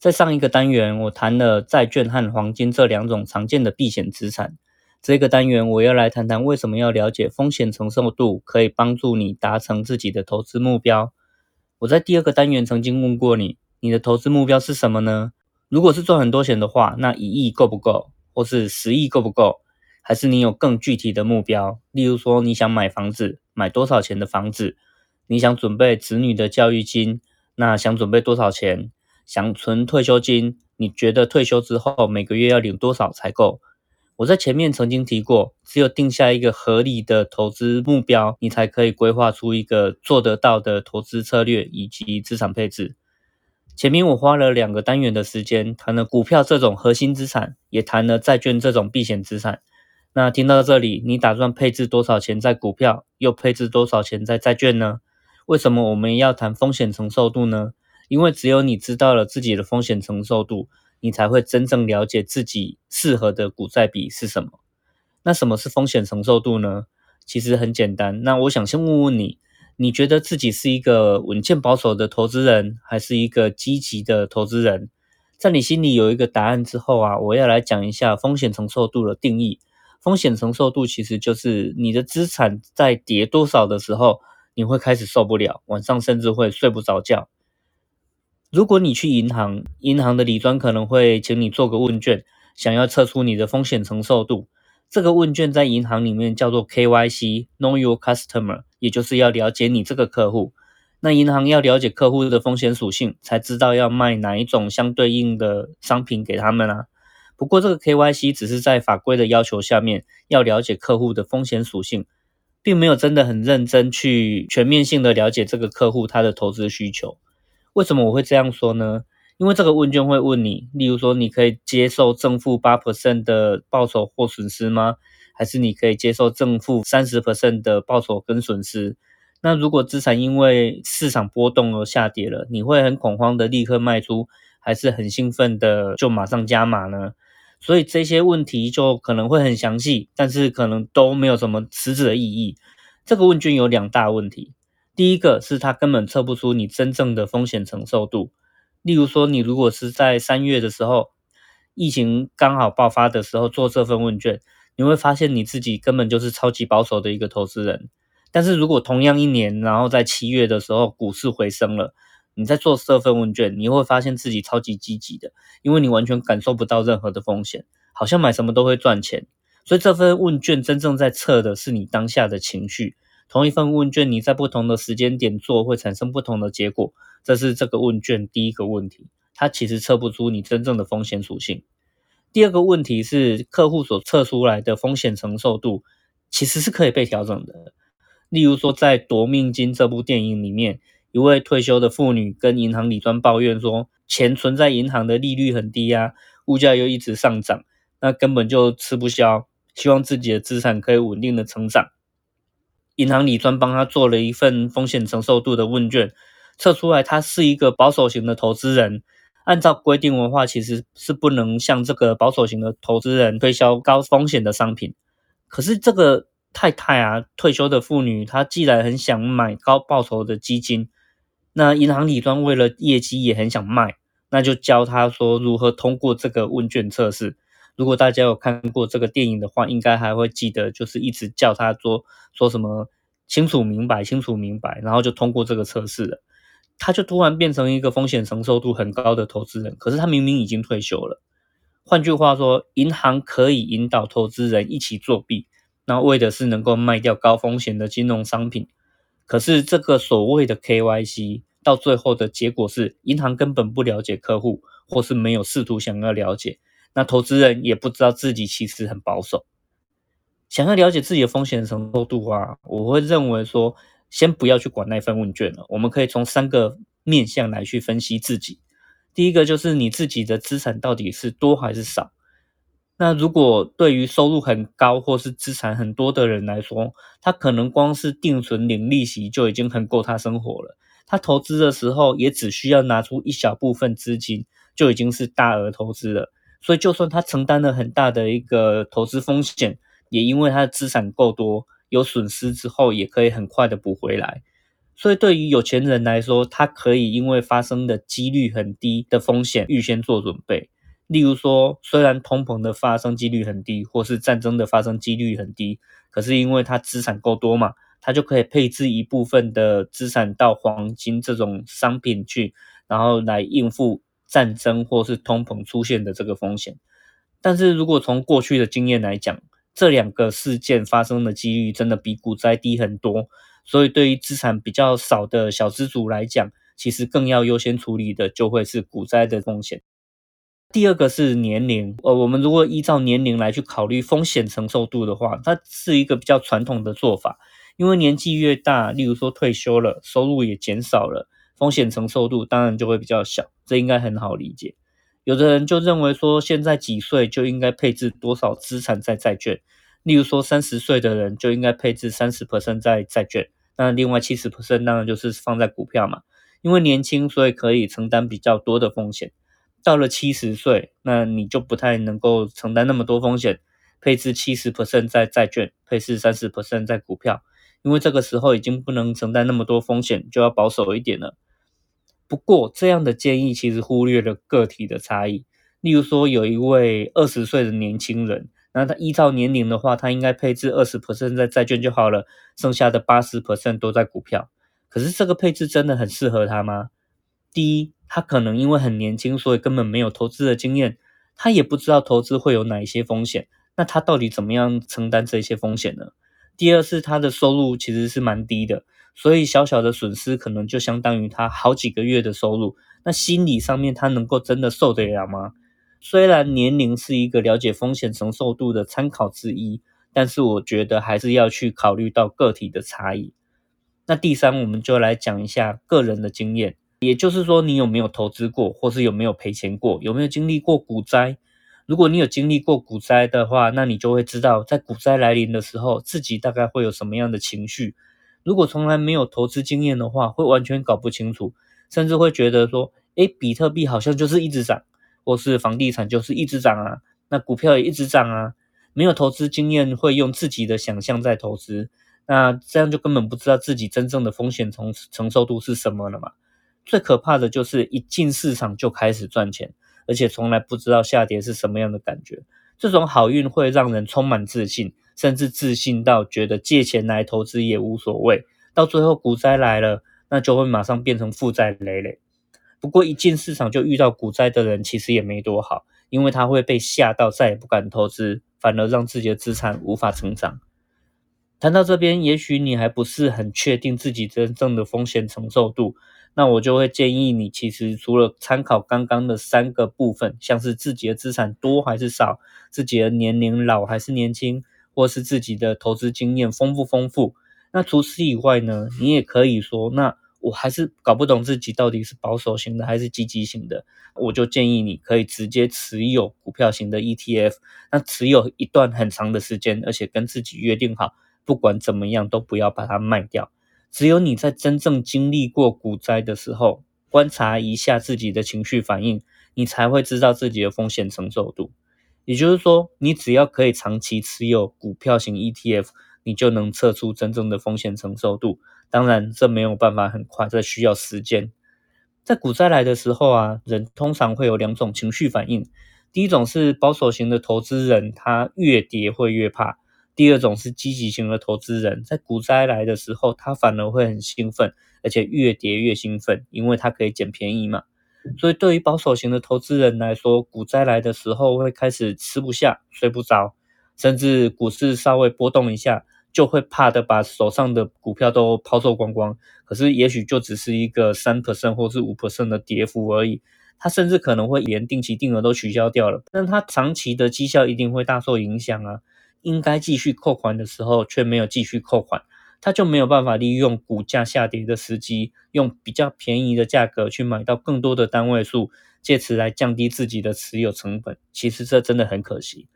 在上一个单元，我谈了债券和黄金这两种常见的避险资产。这个单元我要来谈谈为什么要了解风险承受度，可以帮助你达成自己的投资目标。我在第二个单元曾经问过你，你的投资目标是什么呢？如果是赚很多钱的话，那一亿够不够？或是十亿够不够？还是你有更具体的目标？例如说，你想买房子，买多少钱的房子？你想准备子女的教育金？那想准备多少钱？想存退休金，你觉得退休之后每个月要领多少才够？我在前面曾经提过，只有定下一个合理的投资目标，你才可以规划出一个做得到的投资策略以及资产配置。前面我花了两个单元的时间谈了股票这种核心资产，也谈了债券这种避险资产。那听到这里，你打算配置多少钱在股票，又配置多少钱在债券呢？为什么我们要谈风险承受度呢？因为只有你知道了自己的风险承受度，你才会真正了解自己适合的股债比是什么。那什么是风险承受度呢？其实很简单。那我想先问问你，你觉得自己是一个稳健保守的投资人，还是一个积极的投资人？在你心里有一个答案之后啊，我要来讲一下风险承受度的定义。风险承受度其实就是你的资产在跌多少的时候，你会开始受不了，晚上甚至会睡不着觉。如果你去银行，银行的理专可能会请你做个问卷，想要测出你的风险承受度。这个问卷在银行里面叫做 KYC（Know Your Customer），也就是要了解你这个客户。那银行要了解客户的风险属性，才知道要卖哪一种相对应的商品给他们啊。不过这个 KYC 只是在法规的要求下面要了解客户的风险属性，并没有真的很认真去全面性的了解这个客户他的投资需求。为什么我会这样说呢？因为这个问卷会问你，例如说，你可以接受正负八 percent 的报酬或损失吗？还是你可以接受正负三十 percent 的报酬跟损失？那如果资产因为市场波动而下跌了，你会很恐慌的立刻卖出，还是很兴奋的就马上加码呢？所以这些问题就可能会很详细，但是可能都没有什么实质的意义。这个问卷有两大问题。第一个是它根本测不出你真正的风险承受度。例如说，你如果是在三月的时候，疫情刚好爆发的时候做这份问卷，你会发现你自己根本就是超级保守的一个投资人。但是如果同样一年，然后在七月的时候股市回升了，你在做这份问卷，你会发现自己超级积极的，因为你完全感受不到任何的风险，好像买什么都会赚钱。所以这份问卷真正在测的是你当下的情绪。同一份问卷，你在不同的时间点做，会产生不同的结果。这是这个问卷第一个问题，它其实测不出你真正的风险属性。第二个问题是，客户所测出来的风险承受度其实是可以被调整的。例如说，在《夺命金》这部电影里面，一位退休的妇女跟银行理专抱怨说，钱存在银行的利率很低啊，物价又一直上涨，那根本就吃不消，希望自己的资产可以稳定的成长。银行理专帮他做了一份风险承受度的问卷，测出来他是一个保守型的投资人。按照规定的话，其实是不能向这个保守型的投资人推销高风险的商品。可是这个太太啊，退休的妇女，她既然很想买高报酬的基金，那银行理专为了业绩也很想卖，那就教她说如何通过这个问卷测试。如果大家有看过这个电影的话，应该还会记得，就是一直叫他说说什么清楚明白，清楚明白，然后就通过这个测试了。他就突然变成一个风险承受度很高的投资人，可是他明明已经退休了。换句话说，银行可以引导投资人一起作弊，那为的是能够卖掉高风险的金融商品。可是这个所谓的 KYC 到最后的结果是，银行根本不了解客户，或是没有试图想要了解。那投资人也不知道自己其实很保守，想要了解自己的风险承受度啊，我会认为说，先不要去管那份问卷了。我们可以从三个面向来去分析自己。第一个就是你自己的资产到底是多还是少。那如果对于收入很高或是资产很多的人来说，他可能光是定存领利息就已经很够他生活了。他投资的时候也只需要拿出一小部分资金，就已经是大额投资了。所以就算他承担了很大的一个投资风险，也因为他的资产够多，有损失之后也可以很快的补回来。所以对于有钱人来说，他可以因为发生的几率很低的风险预先做准备。例如说，虽然通膨的发生几率很低，或是战争的发生几率很低，可是因为他资产够多嘛，他就可以配置一部分的资产到黄金这种商品去，然后来应付战争或是通膨出现的这个风险。但是如果从过去的经验来讲，这两个事件发生的几率真的比股灾低很多，所以对于资产比较少的小资族来讲，其实更要优先处理的就会是股灾的风险。第二个是年龄，呃，我们如果依照年龄来去考虑风险承受度的话，它是一个比较传统的做法。因为年纪越大，例如说退休了，收入也减少了，风险承受度当然就会比较小，这应该很好理解。有的人就认为说，现在几岁就应该配置多少资产在债券，例如说三十岁的人就应该配置三十 percent 在债券，那另外七十 percent 当然就是放在股票嘛。因为年轻，所以可以承担比较多的风险。到了七十岁，那你就不太能够承担那么多风险，配置七十 percent 在债券，配置三十 percent 在股票，因为这个时候已经不能承担那么多风险，就要保守一点了。不过这样的建议其实忽略了个体的差异。例如说，有一位二十岁的年轻人，那他依照年龄的话，他应该配置二十 percent 在债券就好了，剩下的八十 percent 都在股票。可是这个配置真的很适合他吗？第一。他可能因为很年轻，所以根本没有投资的经验，他也不知道投资会有哪一些风险。那他到底怎么样承担这些风险呢？第二是他的收入其实是蛮低的，所以小小的损失可能就相当于他好几个月的收入。那心理上面他能够真的受得了吗？虽然年龄是一个了解风险承受度的参考之一，但是我觉得还是要去考虑到个体的差异。那第三，我们就来讲一下个人的经验。也就是说，你有没有投资过，或是有没有赔钱过，有没有经历过股灾？如果你有经历过股灾的话，那你就会知道，在股灾来临的时候，自己大概会有什么样的情绪。如果从来没有投资经验的话，会完全搞不清楚，甚至会觉得说，诶，比特币好像就是一直涨，或是房地产就是一直涨啊，那股票也一直涨啊。没有投资经验，会用自己的想象在投资，那这样就根本不知道自己真正的风险承承受度是什么了嘛。最可怕的就是一进市场就开始赚钱，而且从来不知道下跌是什么样的感觉。这种好运会让人充满自信，甚至自信到觉得借钱来投资也无所谓。到最后股灾来了，那就会马上变成负债累累。不过一进市场就遇到股灾的人，其实也没多好，因为他会被吓到，再也不敢投资，反而让自己的资产无法成长。谈到这边，也许你还不是很确定自己真正的风险承受度。那我就会建议你，其实除了参考刚刚的三个部分，像是自己的资产多还是少，自己的年龄老还是年轻，或是自己的投资经验丰不丰富。那除此以外呢，你也可以说，那我还是搞不懂自己到底是保守型的还是积极型的，我就建议你可以直接持有股票型的 ETF，那持有一段很长的时间，而且跟自己约定好，不管怎么样都不要把它卖掉。只有你在真正经历过股灾的时候，观察一下自己的情绪反应，你才会知道自己的风险承受度。也就是说，你只要可以长期持有股票型 ETF，你就能测出真正的风险承受度。当然，这没有办法很快，这需要时间。在股灾来的时候啊，人通常会有两种情绪反应。第一种是保守型的投资人，他越跌会越怕。第二种是积极型的投资人，在股灾来的时候，他反而会很兴奋，而且越跌越兴奋，因为他可以捡便宜嘛。所以对于保守型的投资人来说，股灾来的时候会开始吃不下、睡不着，甚至股市稍微波动一下，就会怕的把手上的股票都抛售光光。可是也许就只是一个三 percent 或是五 percent 的跌幅而已，他甚至可能会连定期定额都取消掉了，但他长期的绩效一定会大受影响啊。应该继续扣款的时候却没有继续扣款，他就没有办法利用股价下跌的时机，用比较便宜的价格去买到更多的单位数，借此来降低自己的持有成本。其实这真的很可惜。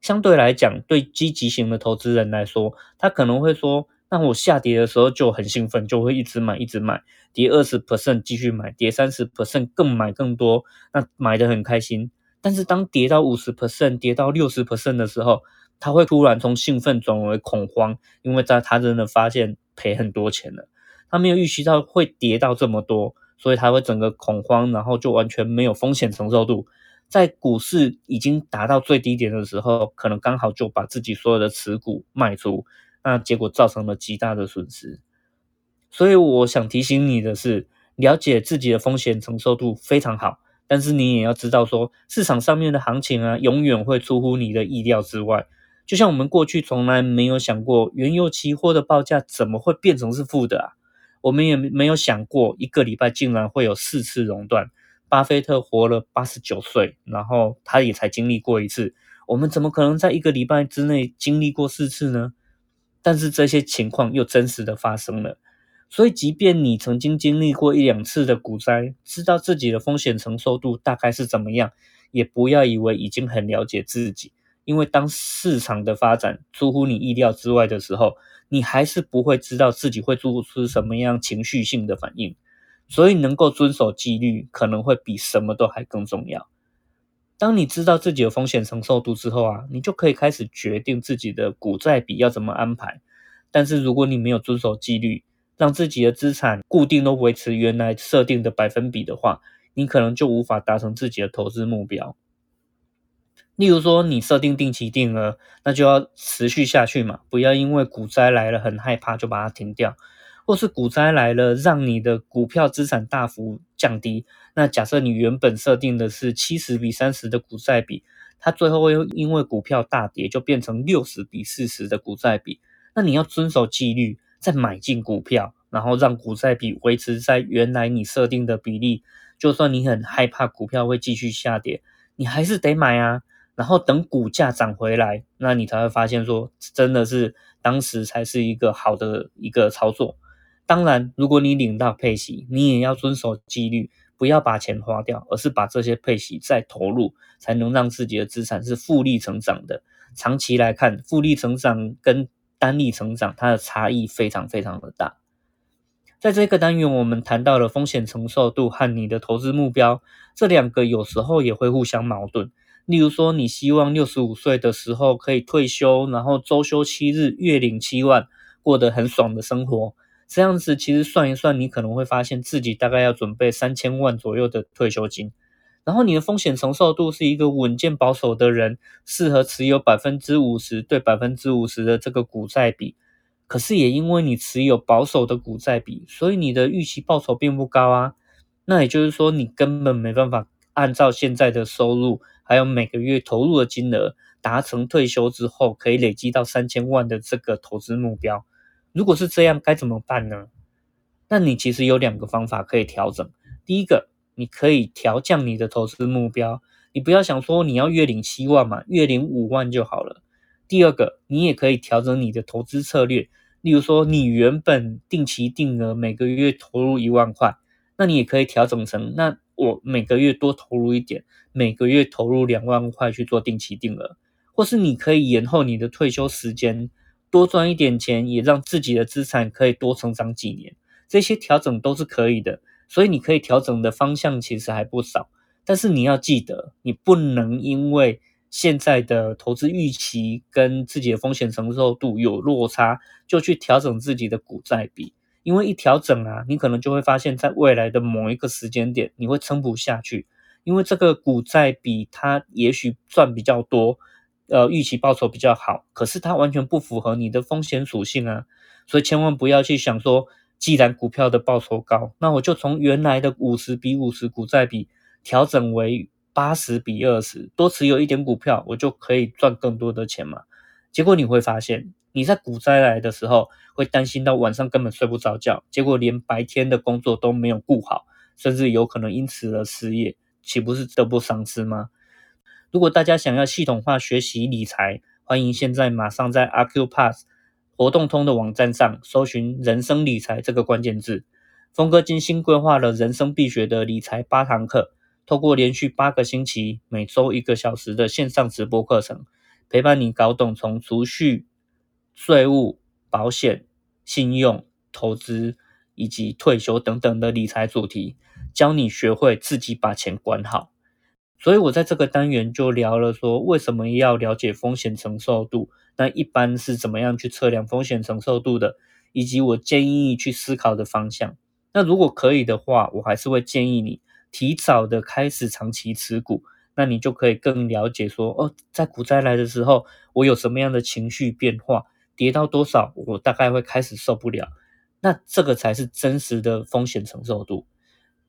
相对来讲，对积极型的投资人来说，他可能会说：“那我下跌的时候就很兴奋，就会一直买，一直买，跌二十 percent 继续买，跌三十 percent 更买更多，那买的很开心。但是当跌到五十 percent、跌到六十 percent 的时候，他会突然从兴奋转为恐慌，因为在他真的发现赔很多钱了，他没有预期到会跌到这么多，所以他会整个恐慌，然后就完全没有风险承受度。”在股市已经达到最低点的时候，可能刚好就把自己所有的持股卖出，那结果造成了极大的损失。所以我想提醒你的是，了解自己的风险承受度非常好，但是你也要知道说，市场上面的行情啊，永远会出乎你的意料之外。就像我们过去从来没有想过，原油期货的报价怎么会变成是负的啊？我们也没有想过，一个礼拜竟然会有四次熔断。巴菲特活了八十九岁，然后他也才经历过一次。我们怎么可能在一个礼拜之内经历过四次呢？但是这些情况又真实的发生了。所以，即便你曾经经历过一两次的股灾，知道自己的风险承受度大概是怎么样，也不要以为已经很了解自己。因为当市场的发展出乎你意料之外的时候，你还是不会知道自己会做出什么样情绪性的反应。所以，能够遵守纪律，可能会比什么都还更重要。当你知道自己的风险承受度之后啊，你就可以开始决定自己的股债比要怎么安排。但是，如果你没有遵守纪律，让自己的资产固定都维持原来设定的百分比的话，你可能就无法达成自己的投资目标。例如说，你设定定期定额，那就要持续下去嘛，不要因为股灾来了很害怕就把它停掉。或是股灾来了，让你的股票资产大幅降低。那假设你原本设定的是七十比三十的股债比，它最后又因为股票大跌，就变成六十比四十的股债比。那你要遵守纪律，再买进股票，然后让股债比维持在原来你设定的比例。就算你很害怕股票会继续下跌，你还是得买啊。然后等股价涨回来，那你才会发现说，真的是当时才是一个好的一个操作。当然，如果你领到配息，你也要遵守纪律，不要把钱花掉，而是把这些配息再投入，才能让自己的资产是复利成长的。长期来看，复利成长跟单利成长，它的差异非常非常的大。在这个单元，我们谈到了风险承受度和你的投资目标，这两个有时候也会互相矛盾。例如说，你希望六十五岁的时候可以退休，然后周休七日，月领七万，过得很爽的生活。这样子其实算一算，你可能会发现自己大概要准备三千万左右的退休金。然后你的风险承受度是一个稳健保守的人，适合持有百分之五十对百分之五十的这个股债比。可是也因为你持有保守的股债比，所以你的预期报酬并不高啊。那也就是说，你根本没办法按照现在的收入，还有每个月投入的金额，达成退休之后可以累积到三千万的这个投资目标。如果是这样，该怎么办呢？那你其实有两个方法可以调整。第一个，你可以调降你的投资目标，你不要想说你要月领七万嘛，月领五万就好了。第二个，你也可以调整你的投资策略，例如说你原本定期定额每个月投入一万块，那你也可以调整成，那我每个月多投入一点，每个月投入两万块去做定期定额，或是你可以延后你的退休时间。多赚一点钱，也让自己的资产可以多成长几年，这些调整都是可以的。所以你可以调整的方向其实还不少，但是你要记得，你不能因为现在的投资预期跟自己的风险承受度有落差，就去调整自己的股债比。因为一调整啊，你可能就会发现，在未来的某一个时间点，你会撑不下去，因为这个股债比它也许赚比较多。呃，预期报酬比较好，可是它完全不符合你的风险属性啊，所以千万不要去想说，既然股票的报酬高，那我就从原来的五十比五十股债比调整为八十比二十，多持有一点股票，我就可以赚更多的钱嘛。结果你会发现，你在股灾来的时候，会担心到晚上根本睡不着觉，结果连白天的工作都没有顾好，甚至有可能因此而失业，岂不是得不偿失吗？如果大家想要系统化学习理财，欢迎现在马上在阿 Q Pass 活动通的网站上搜寻“人生理财”这个关键字。峰哥精心规划了人生必学的理财八堂课，透过连续八个星期，每周一个小时的线上直播课程，陪伴你搞懂从储蓄、税务、保险、信用、投资以及退休等等的理财主题，教你学会自己把钱管好。所以我在这个单元就聊了说，为什么要了解风险承受度？那一般是怎么样去测量风险承受度的？以及我建议去思考的方向。那如果可以的话，我还是会建议你提早的开始长期持股，那你就可以更了解说，哦，在股灾来的时候，我有什么样的情绪变化，跌到多少，我大概会开始受不了。那这个才是真实的风险承受度。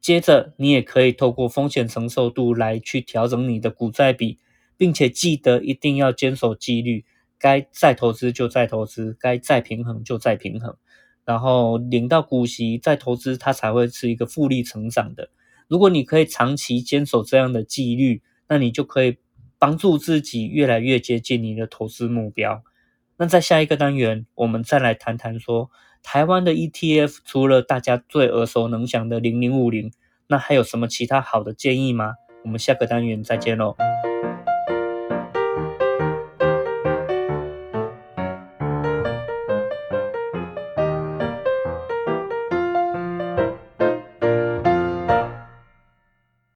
接着，你也可以透过风险承受度来去调整你的股债比，并且记得一定要坚守纪律，该再投资就再投资，该再平衡就再平衡，然后领到股息再投资，它才会是一个复利成长的。如果你可以长期坚守这样的纪律，那你就可以帮助自己越来越接近你的投资目标。那在下一个单元，我们再来谈谈说。台湾的 ETF 除了大家最耳熟能详的零零五零，那还有什么其他好的建议吗？我们下个单元再见喽。